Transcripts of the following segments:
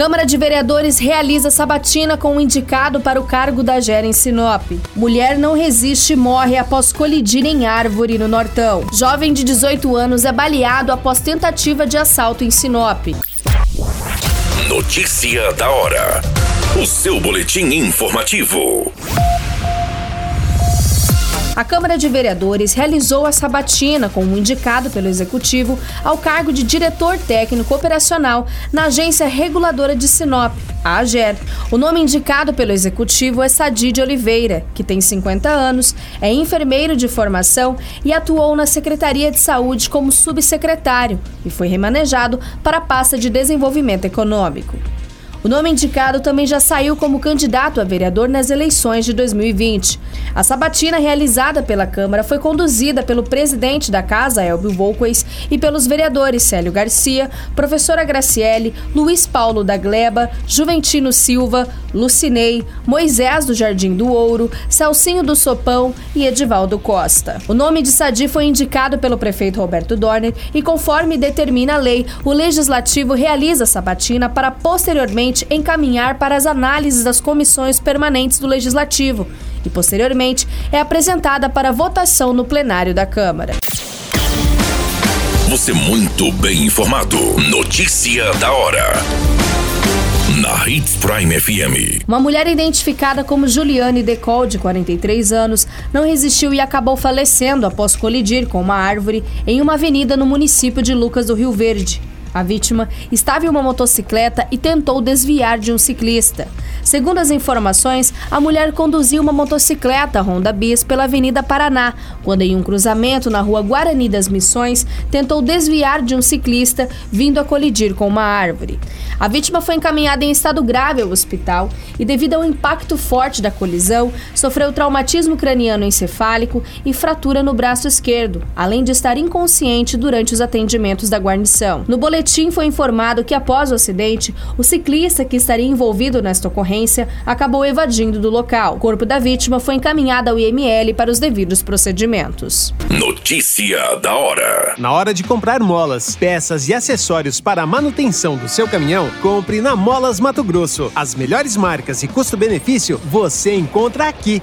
Câmara de Vereadores realiza sabatina com um indicado para o cargo da Gera em Sinop. Mulher não resiste e morre após colidir em árvore no Nortão. Jovem de 18 anos é baleado após tentativa de assalto em Sinop. Notícia da hora. O seu boletim informativo. A Câmara de Vereadores realizou a sabatina com um indicado pelo Executivo ao cargo de diretor técnico operacional na Agência Reguladora de Sinop, a AGER. O nome indicado pelo Executivo é Sadi de Oliveira, que tem 50 anos, é enfermeiro de formação e atuou na Secretaria de Saúde como subsecretário e foi remanejado para a pasta de Desenvolvimento Econômico. O nome indicado também já saiu como candidato a vereador nas eleições de 2020. A sabatina realizada pela Câmara foi conduzida pelo presidente da Casa, Elbio Volquez, e pelos vereadores Célio Garcia, professora Graciele, Luiz Paulo da Gleba, Juventino Silva, Lucinei, Moisés do Jardim do Ouro, Celcinho do Sopão e Edivaldo Costa. O nome de Sadi foi indicado pelo prefeito Roberto Dorner e, conforme determina a lei, o Legislativo realiza a sabatina para posteriormente encaminhar para as análises das comissões permanentes do Legislativo e, posteriormente, é apresentada para votação no plenário da Câmara. Você muito bem informado. Notícia da hora. Na Hits Prime FM. Uma mulher identificada como Juliane Decol, de 43 anos, não resistiu e acabou falecendo após colidir com uma árvore em uma avenida no município de Lucas do Rio Verde. A vítima estava em uma motocicleta e tentou desviar de um ciclista. Segundo as informações, a mulher conduzia uma motocicleta Honda Bis pela Avenida Paraná, quando em um cruzamento na rua Guarani das Missões, tentou desviar de um ciclista vindo a colidir com uma árvore. A vítima foi encaminhada em estado grave ao hospital e, devido ao impacto forte da colisão, sofreu traumatismo craniano encefálico e fratura no braço esquerdo, além de estar inconsciente durante os atendimentos da guarnição. No boletim foi informado que após o acidente, o ciclista que estaria envolvido nesta ocorrência acabou evadindo do local. O corpo da vítima foi encaminhado ao IML para os devidos procedimentos. Notícia da hora. Na hora de comprar molas, peças e acessórios para a manutenção do seu caminhão, compre na Molas Mato Grosso. As melhores marcas e custo-benefício você encontra aqui.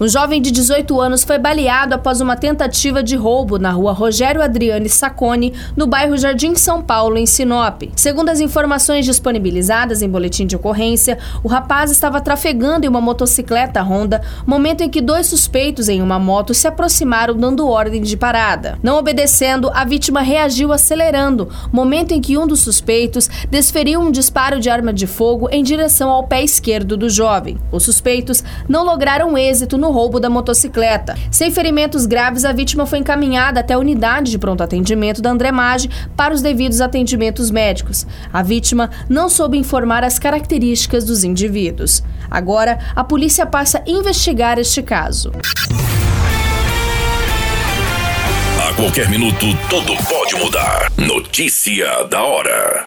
Um jovem de 18 anos foi baleado após uma tentativa de roubo na rua Rogério Adriane Sacone, no bairro Jardim São Paulo, em Sinop. Segundo as informações disponibilizadas em boletim de ocorrência, o rapaz estava trafegando em uma motocicleta Honda, momento em que dois suspeitos em uma moto se aproximaram dando ordem de parada. Não obedecendo, a vítima reagiu acelerando, momento em que um dos suspeitos desferiu um disparo de arma de fogo em direção ao pé esquerdo do jovem. Os suspeitos não lograram êxito no no roubo da motocicleta. Sem ferimentos graves, a vítima foi encaminhada até a unidade de pronto atendimento da Andremage para os devidos atendimentos médicos. A vítima não soube informar as características dos indivíduos. Agora, a polícia passa a investigar este caso. A qualquer minuto, tudo pode mudar. Notícia da hora.